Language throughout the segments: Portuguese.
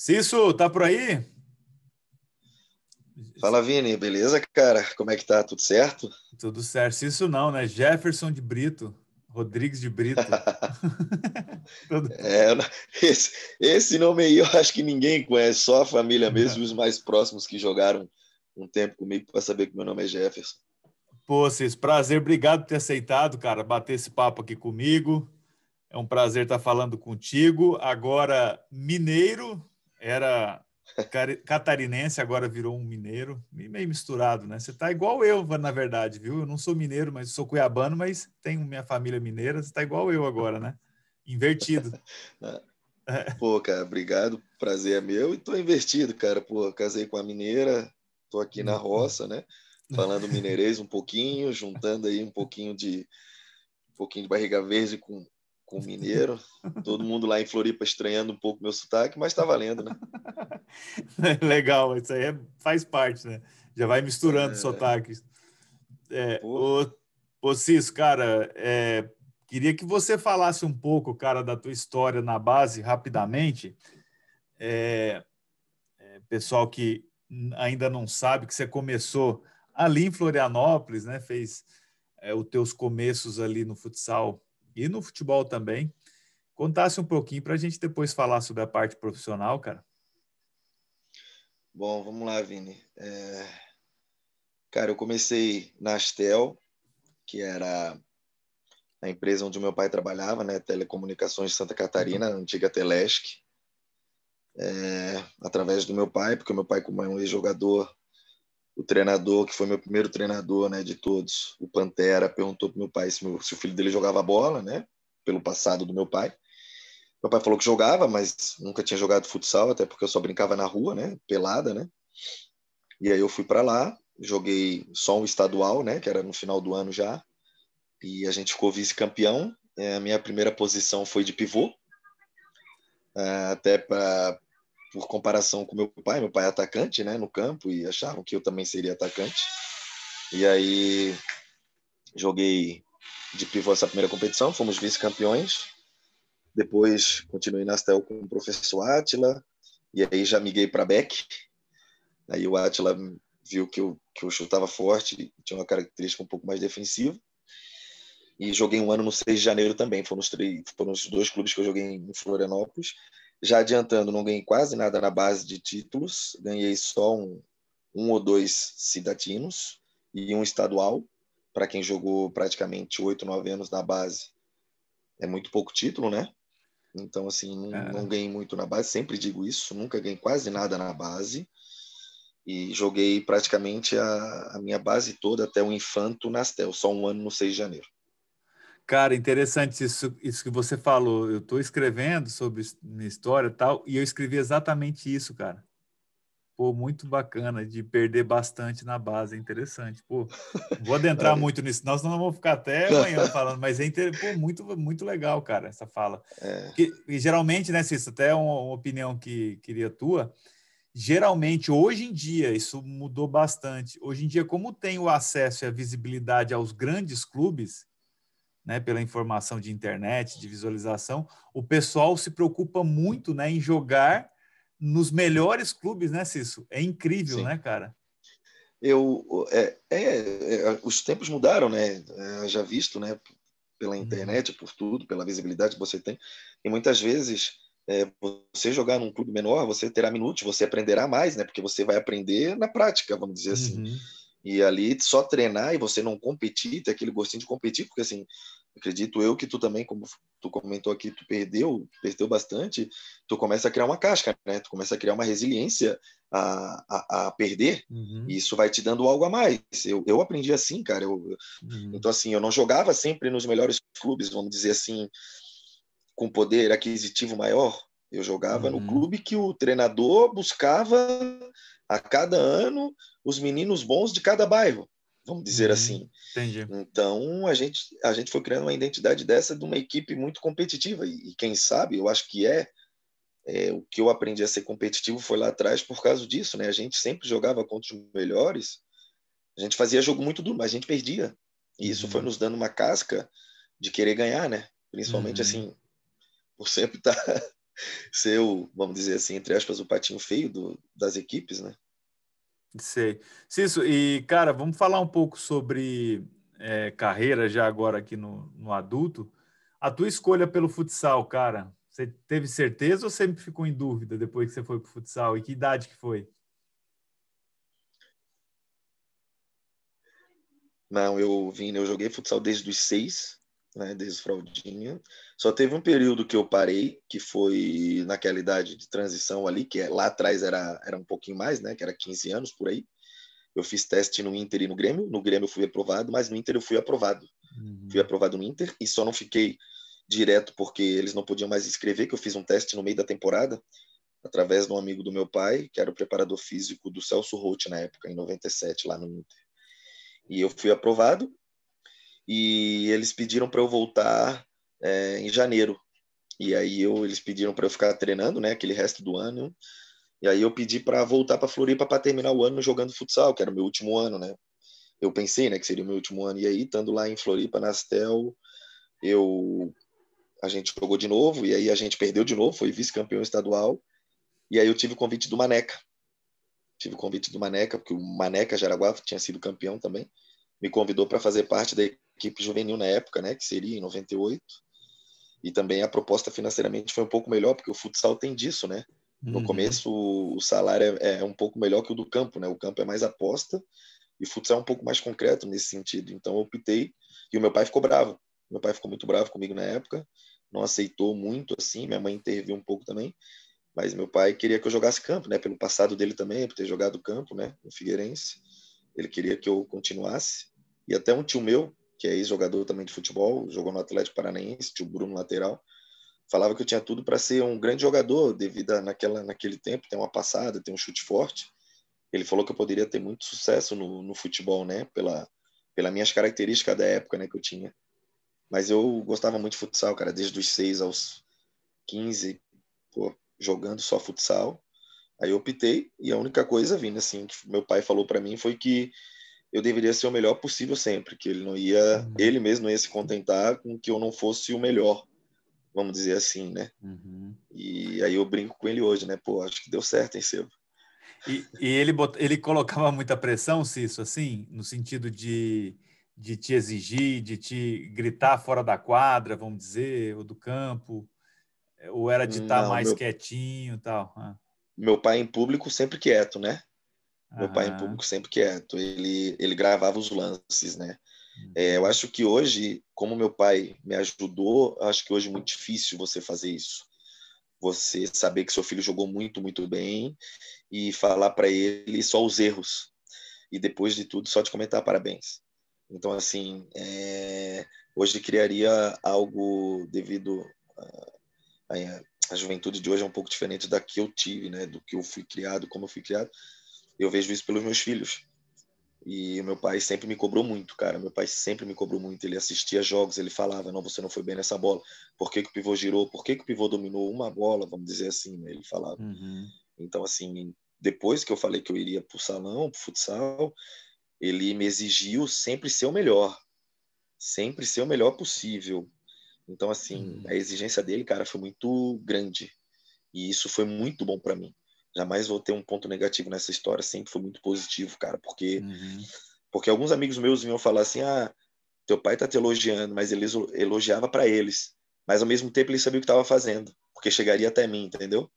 Cício, tá por aí? Fala, Vini, beleza, cara? Como é que tá? Tudo certo? Tudo certo. Cício não, né? Jefferson de Brito. Rodrigues de Brito. é, esse, esse nome aí eu acho que ninguém conhece, só a família mesmo e os mais próximos que jogaram um tempo comigo para saber que meu nome é Jefferson. Pô, Cis, prazer, obrigado por ter aceitado, cara, bater esse papo aqui comigo. É um prazer estar falando contigo. Agora, mineiro, era catarinense, agora virou um mineiro, meio misturado, né? Você tá igual eu, na verdade, viu? Eu não sou mineiro, mas sou cuiabano, mas tenho minha família mineira, você tá igual eu agora, né? Invertido. Pô, cara, obrigado, prazer é meu. E tô invertido, cara. Pô, casei com a mineira, tô aqui na roça, né? Falando mineirês um pouquinho, juntando aí um pouquinho de um pouquinho de barriga verde com com mineiro. Todo mundo lá em Floripa estranhando um pouco meu sotaque, mas está valendo, né? Legal, isso aí é, faz parte, né? Já vai misturando é... sotaques. É, ô, ô Cis, cara, é, queria que você falasse um pouco, cara, da tua história na base, rapidamente. É, é, pessoal que ainda não sabe que você começou ali em Florianópolis, né? Fez é, os teus começos ali no futsal e no futebol também. Contasse um pouquinho para a gente depois falar sobre a parte profissional, cara. Bom, vamos lá, Vini. É... Cara, eu comecei na Astel, que era a empresa onde meu pai trabalhava, né? Telecomunicações de Santa Catarina, a antiga Telesc. É... através do meu pai, porque meu pai, como é um ex-jogador, o treinador, que foi meu primeiro treinador né, de todos, o Pantera, perguntou para meu pai se, meu, se o filho dele jogava bola, né? Pelo passado do meu pai. Meu pai falou que jogava, mas nunca tinha jogado futsal, até porque eu só brincava na rua, né? Pelada, né? E aí eu fui para lá, joguei só um estadual, né? Que era no final do ano já. E a gente ficou vice-campeão. É, a minha primeira posição foi de pivô. É, até para por comparação com meu pai, meu pai é atacante, né, no campo e achavam que eu também seria atacante. E aí joguei de pivô essa primeira competição, fomos vice-campeões. Depois continuei na Astel com o professor Atila e aí já miguei para Beck. Aí o Atila viu que eu que eu chutava forte, tinha uma característica um pouco mais defensiva. E joguei um ano no 6 de janeiro também. Foram os, três, foram os dois clubes que eu joguei em Florianópolis. Já adiantando, não ganhei quase nada na base de títulos, ganhei só um, um ou dois cidadinos e um estadual. Para quem jogou praticamente oito, nove anos na base, é muito pouco título, né? Então, assim, não, é. não ganhei muito na base, sempre digo isso, nunca ganhei quase nada na base. E joguei praticamente a, a minha base toda até o Infanto Nastel, só um ano no 6 de janeiro. Cara, interessante isso, isso que você falou. Eu estou escrevendo sobre minha história e tal, e eu escrevi exatamente isso, cara. Pô, muito bacana de perder bastante na base, é interessante. Pô, vou adentrar muito nisso, nós não vamos ficar até amanhã falando, mas é inter... Pô, muito, muito legal, cara, essa fala. É. Porque, e geralmente, né, Cícero, até uma, uma opinião que queria tua, geralmente, hoje em dia, isso mudou bastante. Hoje em dia, como tem o acesso e a visibilidade aos grandes clubes, né, pela informação de internet, de visualização, o pessoal se preocupa muito né, em jogar nos melhores clubes, né, Cício? É incrível, Sim. né, cara? Eu, é, é, é, os tempos mudaram, né? É, já visto, né? Pela uhum. internet, por tudo, pela visibilidade que você tem. E muitas vezes, é, você jogar num clube menor, você terá minutos, você aprenderá mais, né? Porque você vai aprender na prática, vamos dizer assim. Uhum. E ali só treinar e você não competir, ter aquele gostinho de competir, porque assim, acredito eu que tu também, como tu comentou aqui, tu perdeu, perdeu bastante, tu começa a criar uma casca, né? Tu começa a criar uma resiliência a, a, a perder, uhum. e isso vai te dando algo a mais. Eu, eu aprendi assim, cara. Eu, uhum. Então, assim, eu não jogava sempre nos melhores clubes, vamos dizer assim, com poder aquisitivo maior. Eu jogava uhum. no clube que o treinador buscava a cada ano os meninos bons de cada bairro vamos dizer uhum, assim. Entendi. Então a gente a gente foi criando uma identidade dessa de uma equipe muito competitiva e, e quem sabe eu acho que é, é, o que eu aprendi a ser competitivo foi lá atrás por causa disso, né? A gente sempre jogava contra os melhores, a gente fazia jogo muito duro, mas a gente perdia e isso uhum. foi nos dando uma casca de querer ganhar, né? Principalmente uhum. assim por sempre estar tá ser o, vamos dizer assim, entre aspas, o patinho feio do, das equipes, né? Sei. Cício, e cara, vamos falar um pouco sobre é, carreira já agora aqui no, no adulto. A tua escolha pelo futsal, cara, você teve certeza ou sempre ficou em dúvida depois que você foi para o futsal? E que idade que foi? Não, eu vim, eu joguei futsal desde os seis, né, desde fraldinha. Só teve um período que eu parei, que foi naquela idade de transição ali, que é, lá atrás era, era um pouquinho mais, né, que era 15 anos por aí. Eu fiz teste no Inter e no Grêmio. No Grêmio eu fui aprovado, mas no Inter eu fui aprovado. Uhum. Fui aprovado no Inter e só não fiquei direto porque eles não podiam mais escrever, que eu fiz um teste no meio da temporada, através de um amigo do meu pai, que era o preparador físico do Celso Roth na época, em 97, lá no Inter. E eu fui aprovado, e eles pediram para eu voltar é, em janeiro. E aí eu, eles pediram para eu ficar treinando, né, aquele resto do ano. E aí eu pedi para voltar para Floripa para terminar o ano jogando futsal, que era o meu último ano, né? Eu pensei, né, que seria o meu último ano. E aí, estando lá em Floripa, na Astel, eu a gente jogou de novo e aí a gente perdeu de novo, foi vice-campeão estadual. E aí eu tive o convite do Maneca. Tive o convite do Maneca, porque o Maneca Jaraguá tinha sido campeão também. Me convidou para fazer parte da equipe juvenil na época, né, que seria em 98. E também a proposta financeiramente foi um pouco melhor, porque o futsal tem disso, né? No uhum. começo o salário é, é, um pouco melhor que o do campo, né? O campo é mais aposta e o futsal é um pouco mais concreto nesse sentido. Então eu optei e o meu pai ficou bravo. Meu pai ficou muito bravo comigo na época, não aceitou muito assim, minha mãe interviu um pouco também, mas meu pai queria que eu jogasse campo, né? Pelo passado dele também, por ter jogado campo, né? No Figueirense, ele queria que eu continuasse. E até um tio meu, que é ex-jogador também de futebol, jogou no Atlético Paranaense, tio Bruno lateral, falava que eu tinha tudo para ser um grande jogador, devido a naquela, naquele tempo ter uma passada, ter um chute forte. Ele falou que eu poderia ter muito sucesso no, no futebol, né? Pela, pelas minhas características da época, né? Que eu tinha. Mas eu gostava muito de futsal, cara, desde os 6 aos 15, pô, jogando só futsal. Aí eu optei e a única coisa vindo assim que meu pai falou para mim foi que eu deveria ser o melhor possível sempre, que ele não ia, uhum. ele mesmo não ia se contentar com que eu não fosse o melhor, vamos dizer assim, né? Uhum. E aí eu brinco com ele hoje, né? Pô, acho que deu certo, hein, Sebo? E, e ele, bot... ele colocava muita pressão, Cício, assim, no sentido de, de te exigir, de te gritar fora da quadra, vamos dizer, ou do campo, ou era de estar mais meu... quietinho e tal? Ah. Meu pai em público sempre quieto, né? Meu pai em público sempre quieto, ele, ele gravava os lances, né? É, eu acho que hoje, como meu pai me ajudou, acho que hoje é muito difícil você fazer isso. Você saber que seu filho jogou muito, muito bem e falar para ele só os erros. E depois de tudo, só te comentar parabéns. Então, assim, é, hoje criaria algo devido à juventude de hoje é um pouco diferente da que eu tive, né? Do que eu fui criado, como eu fui criado eu vejo isso pelos meus filhos. E meu pai sempre me cobrou muito, cara. Meu pai sempre me cobrou muito. Ele assistia jogos, ele falava: não, você não foi bem nessa bola. Por que, que o pivô girou? Por que, que o pivô dominou uma bola? Vamos dizer assim, né? Ele falava. Uhum. Então, assim, depois que eu falei que eu iria pro salão, pro futsal, ele me exigiu sempre ser o melhor. Sempre ser o melhor possível. Então, assim, uhum. a exigência dele, cara, foi muito grande. E isso foi muito bom para mim jamais vou ter um ponto negativo nessa história, sempre foi muito positivo, cara, porque uhum. porque alguns amigos meus vinham falar assim: "Ah, teu pai tá te elogiando", mas ele elogiava para eles, mas ao mesmo tempo ele sabia o que estava fazendo, porque chegaria até mim, entendeu?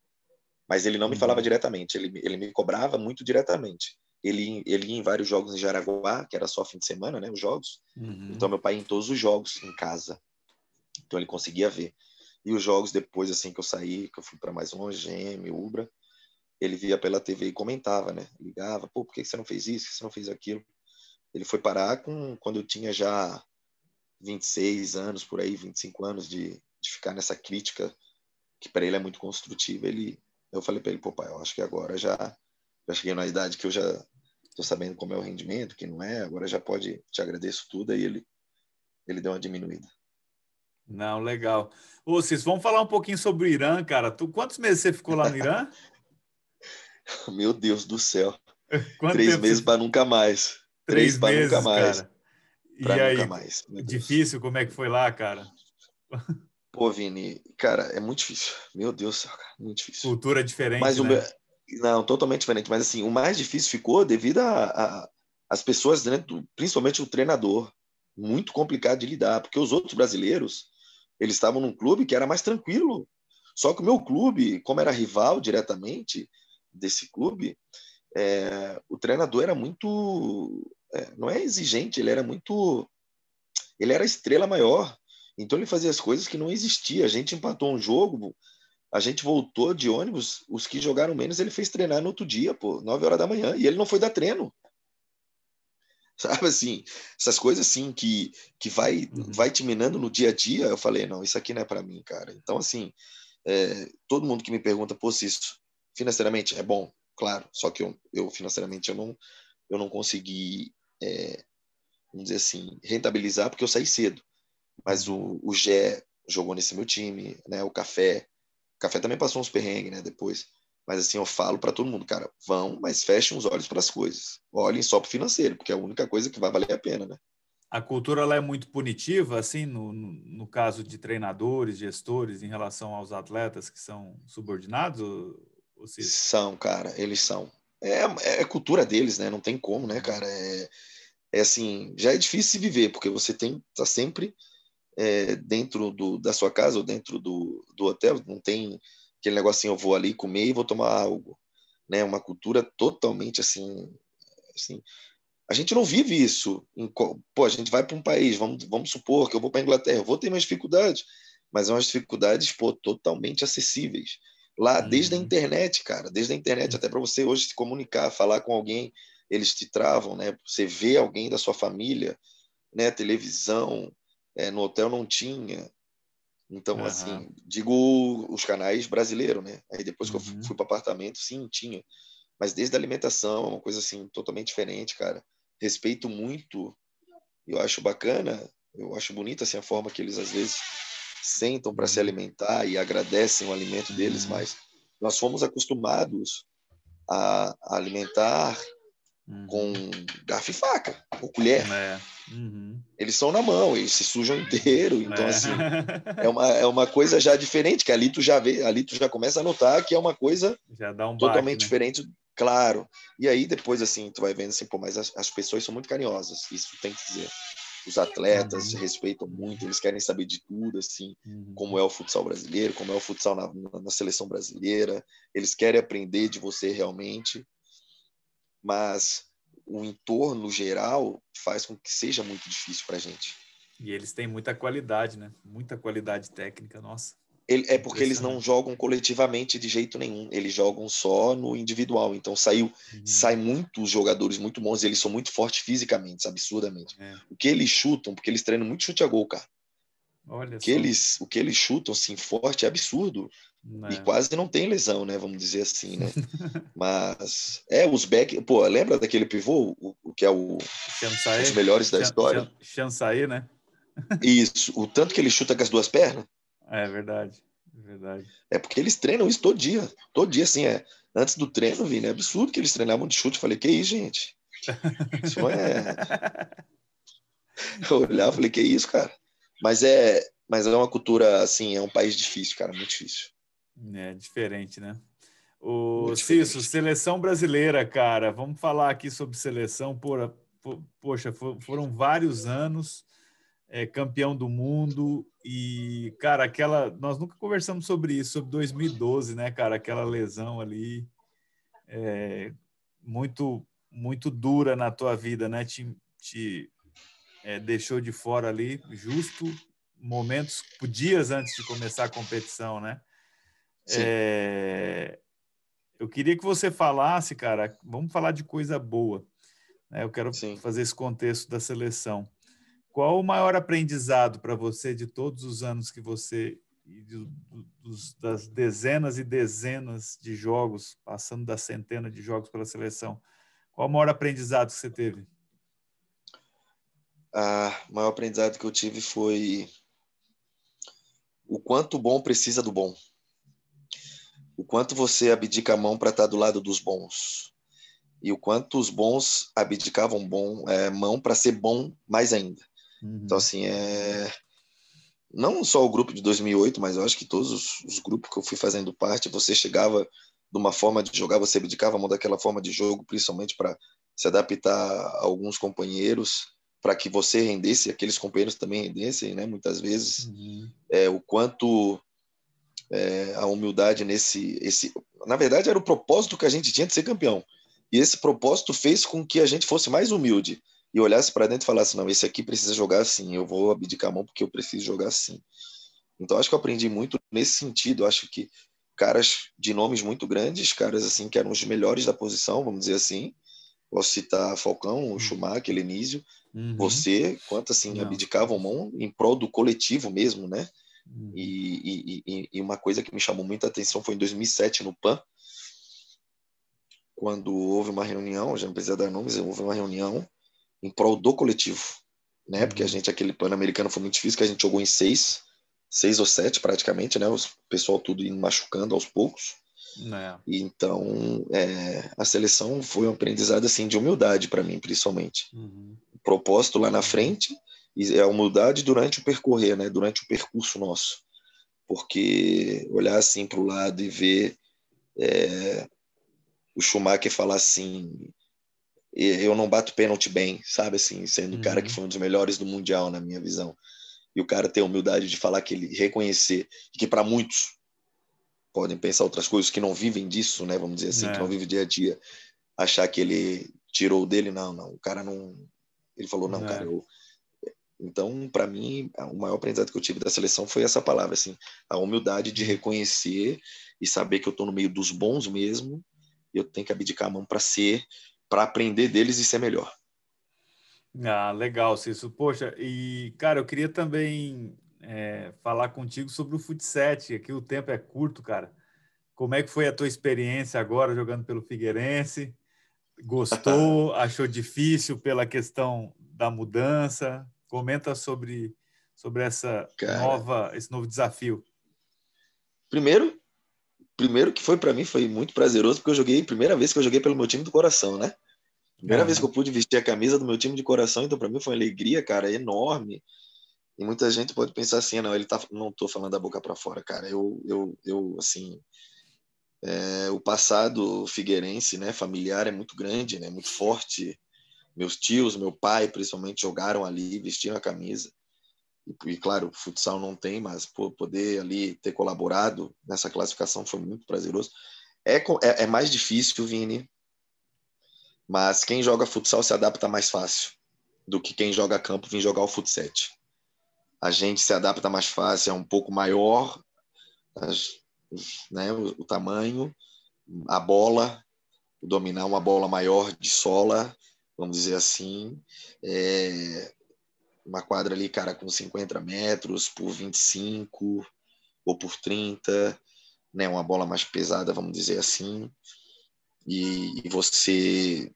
Mas ele não me falava uhum. diretamente, ele, ele me cobrava muito diretamente. Ele, ele ia em vários jogos em Jaraguá, que era só fim de semana, né, os jogos. Uhum. Então meu pai ia em todos os jogos em casa. Então ele conseguia ver. E os jogos depois assim que eu saí, que eu fui para mais longe, GM, Ubra, ele via pela TV e comentava, né? Ligava, pô, por que você não fez isso? Por que você não fez aquilo? Ele foi parar com quando eu tinha já 26 anos, por aí, 25 anos de, de ficar nessa crítica que para ele é muito construtiva. Ele, eu falei para ele, pô, pai, eu acho que agora já, já cheguei na idade que eu já estou sabendo como é o rendimento, que não é, agora já pode, te agradeço tudo. Aí ele, ele deu uma diminuída. Não, legal. Ô, Cis, vamos falar um pouquinho sobre o Irã, cara. Tu, quantos meses você ficou lá no Irã? Meu Deus do céu. Quanto Três meses para nunca mais. Três, Três para nunca mais. Cara. E pra aí, nunca mais. Difícil, como é que foi lá, cara? Pô, Vini, cara, é muito difícil. Meu Deus do céu, cara, muito difícil. Cultura diferente, Mas o né? Não, totalmente diferente. Mas assim, o mais difícil ficou devido as pessoas dentro, principalmente o treinador, muito complicado de lidar, porque os outros brasileiros, eles estavam num clube que era mais tranquilo. Só que o meu clube, como era rival diretamente desse clube, é, o treinador era muito, é, não é exigente, ele era muito, ele era a estrela maior. Então ele fazia as coisas que não existia. A gente empatou um jogo, a gente voltou de ônibus, os que jogaram menos ele fez treinar no outro dia, pô, 9 horas da manhã, e ele não foi dar treino. Sabe assim, essas coisas assim que, que vai, Uhum. vai te minando no dia a dia, eu falei, não, isso aqui não é para mim, cara. Então, assim, é, todo mundo que me pergunta, pô, se isso financeiramente é bom, claro, só que eu, eu financeiramente eu não, eu não consegui, é, vamos dizer assim, rentabilizar porque eu saí cedo. Mas o, o Gé jogou nesse meu time, né? O Café, o Café também passou uns perrengues, né? Depois. Mas assim, eu falo para todo mundo, cara, vão, mas fechem os olhos para as coisas. Olhem só para o financeiro, porque é a única coisa que vai valer a pena, né? A cultura ela é muito punitiva, assim, no, no, caso de treinadores, gestores, em relação aos atletas que são subordinados? São, cara, eles são. É, é cultura deles, né? Não tem como, né, cara? É, é assim, já é difícil se viver, porque você tem tá sempre é, dentro do, da sua casa ou dentro do, do hotel, não tem aquele negocinho, eu vou ali comer e vou tomar algo, né? Uma cultura totalmente assim, assim. A gente não vive isso. Em, pô, a gente vai para um país, vamos, vamos supor que eu vou para a Inglaterra, eu vou ter mais dificuldades, mas são umas dificuldades, pô, totalmente acessíveis. Lá, uhum. desde a internet, cara, desde a internet, até para você hoje se comunicar, falar com alguém, eles te travam, né? Você vê alguém da sua família, né? Televisão, é, no hotel não tinha. Então, uhum. assim, digo os canais brasileiros, né? Aí depois uhum. que eu fui para apartamento, sim, tinha. Mas desde a alimentação, é uma coisa assim totalmente diferente, cara. Respeito muito. Eu acho bacana, eu acho bonita assim a forma que eles às vezes sentam para se alimentar e agradecem o alimento deles, mas nós fomos acostumados a, a alimentar uhum. com garfo e faca, ou colher. É. Uhum. Eles são na mão, eles se sujam inteiro, então é. assim é uma, é uma coisa já diferente, que ali tu já vê, ali tu já começa a notar que é uma coisa um totalmente baque, né? diferente, claro. E aí depois assim tu vai vendo assim, pô, mas as, as pessoas são muito carinhosas, isso tem que dizer. Os atletas uhum. respeitam muito, eles querem saber de tudo, assim, uhum. como é o futsal brasileiro, como é o futsal na, na, na seleção brasileira. Eles querem aprender de você realmente, mas o entorno geral faz com que seja muito difícil para a gente. E eles têm muita qualidade, né? Muita qualidade técnica, nossa. Ele, é porque eles não jogam coletivamente de jeito nenhum, eles jogam só no individual. Então saiu, uhum. sai muitos jogadores muito bons, eles são muito fortes fisicamente, absurdamente. É. O que eles chutam, porque eles treinam muito chute a gol, cara. Olha o que só. eles, o que eles chutam assim forte é absurdo. E quase não tem lesão, né? Vamos dizer assim, né? Mas é os back, pô, lembra daquele pivô, o, o que é o Chansai, os melhores da Chan, história? Chansai, né? Isso, o tanto que ele chuta com as duas pernas. É verdade, verdade. É porque eles treinam isso todo dia, todo dia assim, é. Antes do treino, Vini, é absurdo que eles treinavam de chute. Eu falei, que isso, gente? Isso é. Eu olhava, falei, que isso, cara? Mas é, mas é uma cultura assim, é um país difícil, cara, muito difícil. É diferente, né? O Cício, seleção brasileira, cara, vamos falar aqui sobre seleção. Por, poxa, foram vários anos é, campeão do mundo e, cara, aquela. Nós nunca conversamos sobre isso, sobre 2012, né, cara? Aquela lesão ali é, muito, muito dura na tua vida, né? Te, te é, deixou de fora ali, justo momentos, dias antes de começar a competição, né? É, eu queria que você falasse, cara, vamos falar de coisa boa. Né? Eu quero Sim. fazer esse contexto da seleção. Qual o maior aprendizado para você de todos os anos que você, dos, das dezenas e dezenas de jogos, passando da centena de jogos pela seleção? Qual o maior aprendizado que você teve? Ah, o maior aprendizado que eu tive foi o quanto o bom precisa do bom o quanto você abdica a mão para estar do lado dos bons e o quanto os bons abdicavam bom é, mão para ser bom mais ainda. Uhum. Então assim é não só o grupo de 2008, mas eu acho que todos os, os, grupos que eu fui fazendo parte, você chegava de uma forma de jogar, você abdicava a mão daquela forma de jogo, principalmente para se adaptar a alguns companheiros, para que você rendesse, aqueles companheiros também rendessem, né? Muitas vezes, uhum. é, o quanto é, a humildade nesse, esse, na verdade era o propósito que a gente tinha de ser campeão. E esse propósito fez com que a gente fosse mais humilde e olhasse para dentro e falasse: não, esse aqui precisa jogar assim, eu vou abdicar a mão porque eu preciso jogar assim. Então acho que eu aprendi muito nesse sentido. Acho que caras de nomes muito grandes, caras assim que eram os melhores da posição, vamos dizer assim. Posso citar Falcão, o uhum. Schumacher, Lenísio, uhum. você, quanto assim Não. abdicavam mão em prol do coletivo mesmo, né? Uhum. E, e, e, uma coisa que me chamou muita atenção foi em 2007 no PAN, quando houve uma reunião, já não precisa dar nomes, houve uma reunião em prol do coletivo, né? Porque a uhum. gente, aquele Pan-Americano foi muito difícil, que a gente jogou em seis, seis ou sete praticamente, né? O pessoal tudo indo machucando aos poucos. É. Então, é, a seleção foi um aprendizado assim de humildade para mim, principalmente. Uhum. O propósito lá na frente e a humildade durante o percorrer, né? Durante o percurso nosso, porque olhar assim para o lado e ver é, o Schumacher falar assim, eu não bato pênalti bem, sabe assim, sendo o cara que uhum. foi um dos melhores do mundial na minha visão. E o cara ter a humildade de falar que ele reconhecer que para muitos podem pensar outras coisas que não vivem disso, né, vamos dizer assim, é. que não vivem dia a dia, achar que ele tirou dele, não, não, o cara não ele falou não, é. cara, eu então, para mim, o maior aprendizado que eu tive da seleção foi essa palavra, assim, a humildade de reconhecer e saber que eu estou no meio dos bons mesmo, e eu tenho que abdicar a mão para ser para aprender deles e ser melhor. Ah, legal, Cício. Poxa, e cara, eu queria também é, falar contigo sobre o futset. Aqui o tempo é curto, cara. Como é que foi a tua experiência agora jogando pelo Figueirense? Gostou? achou difícil pela questão da mudança? Comenta sobre sobre essa cara, nova esse novo desafio. Primeiro, primeiro que foi para mim foi muito prazeroso porque eu joguei primeira vez que eu joguei pelo meu time do coração, né? Primeira vez que eu pude vestir a camisa do meu time de coração, então para mim foi uma alegria, cara, enorme. E muita gente pode pensar assim, não, ele tá, não tô falando da boca para fora, cara. Eu, eu, eu assim, é, o passado figueirense, né, familiar é muito grande, né, muito forte. Meus tios, meu pai, principalmente, jogaram ali, vestiram a camisa. E, e claro, futsal não tem, mas pô, poder ali ter colaborado nessa classificação foi muito prazeroso. É, é, é mais difícil, Vini, mas quem joga futsal se adapta mais fácil do que quem joga campo vir jogar o futsal. A gente se adapta mais fácil, é um pouco maior as, né, o, o, tamanho, a bola, dominar uma bola maior de sola, vamos dizer assim. É, uma quadra ali, cara, com 50 metros por 25 ou por 30, né, uma bola mais pesada, vamos dizer assim. E, e você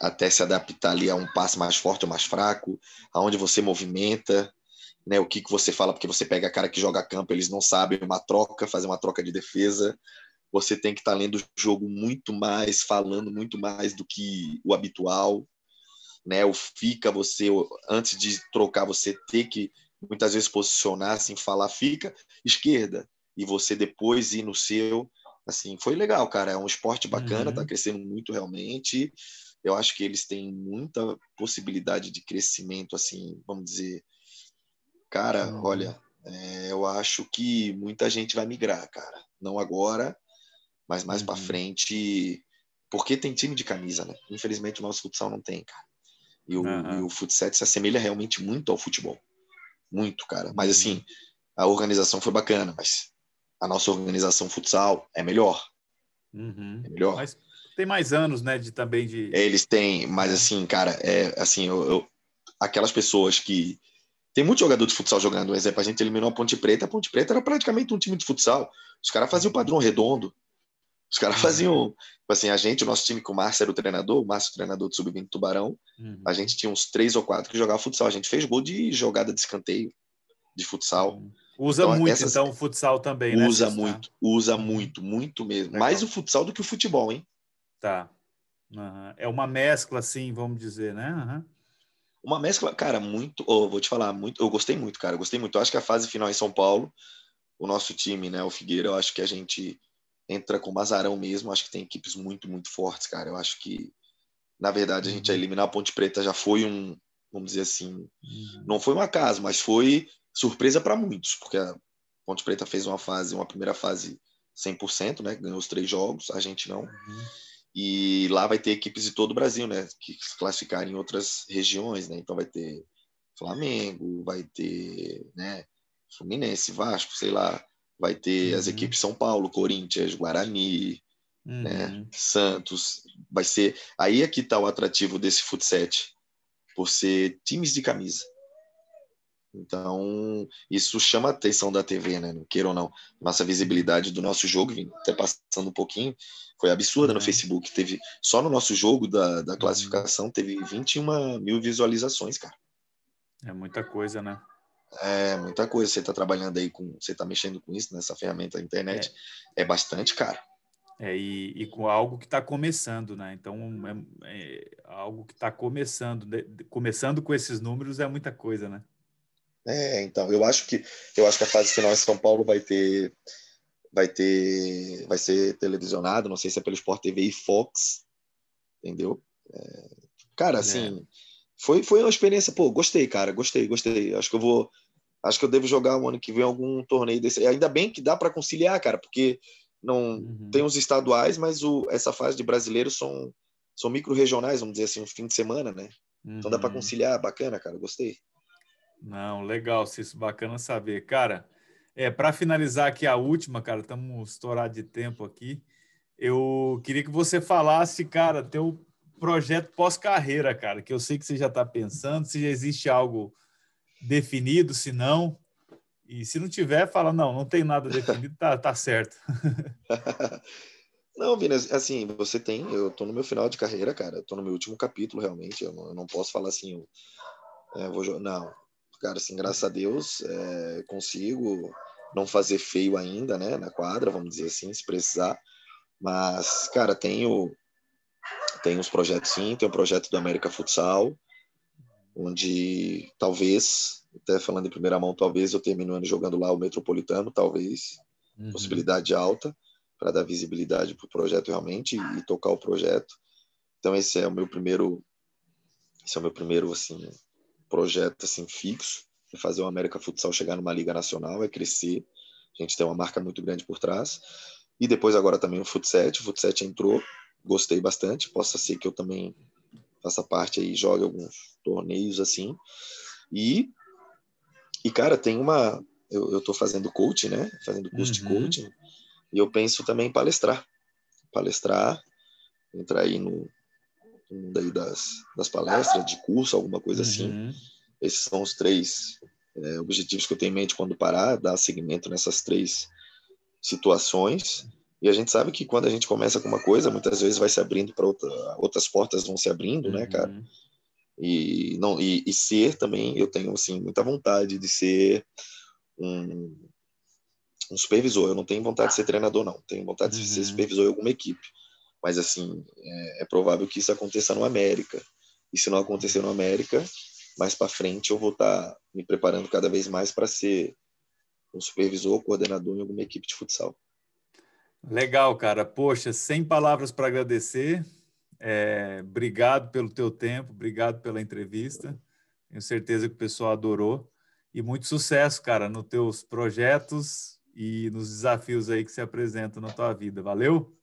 até se adaptar ali a um passe mais forte ou mais fraco, aonde você movimenta, né, o que, que você fala, porque você pega a cara que joga campo, eles não sabem uma troca, fazer uma troca de defesa, você tem que estar tá lendo o jogo muito mais, falando muito mais do que o habitual, né, o fica, você, antes de trocar, você ter que muitas vezes posicionar, assim, falar fica, esquerda, e você depois ir no seu, assim, foi legal, cara. É um esporte bacana, tá uhum. tá crescendo muito realmente. Eu acho que eles têm muita possibilidade de crescimento, assim, vamos dizer. Cara, uhum. olha, é, eu acho que muita gente vai migrar, cara. Não agora, mas mais uhum. para frente, porque tem time de camisa, né? Infelizmente o nosso futsal não tem, cara. E o, uhum. e o futsal se assemelha realmente muito ao futebol. Muito, cara. Mas assim, uhum. a organização foi bacana, mas a nossa organização futsal é melhor. Uhum. É melhor. Mas tem mais anos, né, de também de... Eles têm, mas assim, cara, é assim, eu, eu, aquelas pessoas que tem muito jogador de futsal jogando. Um exemplo, a gente eliminou a Ponte Preta. A Ponte Preta era praticamente um time de futsal. Os caras faziam o padrão redondo. Os caras uhum. faziam. Tipo assim, a gente, o nosso time com o Márcio era o treinador, o Márcio, treinador do Sub-20 Tubarão. Uhum. A gente tinha uns três ou quatro que jogavam futsal. A gente fez gol de jogada de escanteio de futsal. Uhum. Usa então, muito, essas... então, o futsal também, né? Usa muito, usa muito, muito mesmo. Legal. Mais o futsal do que o futebol, hein? Tá. Uhum. É uma mescla, assim, vamos dizer, né? Uhum. Uma mescla, cara, muito. Oh, vou te falar, muito. Eu gostei muito, cara. Eu gostei muito. Eu acho que a fase final em São Paulo, o nosso time, né, o Figueira, eu acho que a gente entra com o Mazarão mesmo. Acho que tem equipes muito, muito fortes, cara. Eu acho que, na verdade, a gente a uhum. eliminar a Ponte Preta já foi um, vamos dizer assim, uhum. não foi um acaso, mas foi surpresa para muitos, porque a Ponte Preta fez uma fase, uma primeira fase 100%, né? Ganhou os três jogos, a gente não. Uhum. E lá vai ter equipes de todo o Brasil, né? Que se classificarem em outras regiões, né? Então vai ter Flamengo, vai ter, né? Fluminense, Vasco, sei lá. Vai ter uhum. as equipes São Paulo, Corinthians, Guarani, né? uhum. né? Santos. Vai ser. Aí é que está o atrativo desse futsal, por ser times de camisa. Então, isso chama a atenção da TV, né? Não queira ou não. Nossa visibilidade do nosso jogo, até passando um pouquinho, foi absurda no uhum. Facebook. Teve, só no nosso jogo da, da uhum. classificação, teve 21 mil visualizações, cara. É muita coisa, né? É muita coisa. Você está trabalhando aí com. Você está mexendo com isso, nessa ferramenta da internet. É, é bastante, cara. É, e, e, com algo que está começando, né? Então, é, é algo que está começando, de, começando com esses números é muita coisa, né? É, então, eu acho que eu acho que a fase final em São Paulo vai ter vai ter vai ser televisionado, não sei se é pelo Sport TV e Fox, entendeu? É, cara, é. assim, é. Foi foi uma experiência, pô, gostei, cara, gostei, gostei. Acho que eu vou acho que eu devo jogar o ano que vem algum torneio desse. Ainda bem que dá para conciliar, cara, porque não uhum. tem os estaduais, mas o, essa fase de brasileiros são são micro regionais, vamos dizer assim, um fim de semana, né? Uhum. Então dá para uhum. conciliar, bacana, cara, gostei. Não, legal, Cício, bacana saber. Cara, é, para finalizar aqui a última, cara, estamos estourados de tempo aqui. Eu queria que você falasse, cara, teu projeto pós-carreira, cara, que eu sei que você já está pensando, se já existe algo definido, se não. E se não tiver, fala, não, não tem nada definido, tá, tá certo. Não, Vinas, assim, você tem, eu tô no meu final de carreira, cara, eu tô no meu último capítulo, realmente, eu não, eu não posso falar assim, eu, é, vou, não, cara, assim, graças a Deus, é, consigo não fazer feio ainda, né, na quadra, vamos dizer assim, se precisar. Mas, cara, tenho, tenho os projetos sim, tem o projeto do América Futsal, onde talvez, até falando em primeira mão, talvez eu termine o ano jogando lá o Metropolitano, talvez, uhum. possibilidade alta, para dar visibilidade para o projeto realmente e, e tocar o projeto. Então esse é o meu primeiro, esse é o meu primeiro, assim, projeto assim fixo, é fazer o América Futsal chegar numa liga nacional, é crescer. A gente tem uma marca muito grande por trás. E depois agora também o Futset, o Futset entrou, gostei bastante, possa ser que eu também faça parte aí, jogue alguns torneios assim. E e cara, tem uma eu, eu tô fazendo coaching, né? Fazendo curso uhum. de coaching. E eu penso também em palestrar. Palestrar, entrar aí no, um daí das, das palestras, de curso, alguma coisa assim. uhum. assim. Esses são os três é, objetivos que eu tenho em mente quando parar, dar seguimento nessas três situações. E a gente sabe que quando a gente começa com uma coisa, muitas vezes vai se abrindo para outra, outras portas vão se abrindo, uhum. né, cara? Uhum. E não e, e, ser também, eu tenho assim muita vontade de ser um, um supervisor. Eu não tenho vontade de ser treinador, não. Tenho vontade uhum. de ser uhum. supervisor em alguma equipe. Mas, assim, é, é provável que isso aconteça no América. E se não acontecer no América, mais para frente eu vou estar tá me preparando cada vez mais para ser um supervisor, coordenador em alguma equipe de futsal. Legal, cara. Poxa, sem palavras para agradecer. É, obrigado pelo teu tempo, obrigado pela entrevista. Tenho certeza que o pessoal adorou. E muito sucesso, cara, nos teus projetos e nos desafios aí que se apresentam na tua vida. Valeu?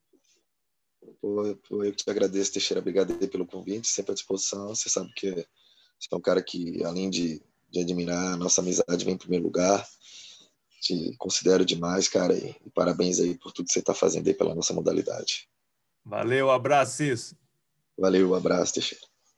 Pô, eu te agradeço, Teixeira. Obrigado pelo convite, sempre à disposição. Você sabe que você é um cara que, além de, de admirar, nossa amizade vem em primeiro lugar. Te considero demais, cara, e, e parabéns aí por tudo que você está fazendo aí pela nossa modalidade. Valeu, abraço, Cis. Valeu, abraço, Teixeira.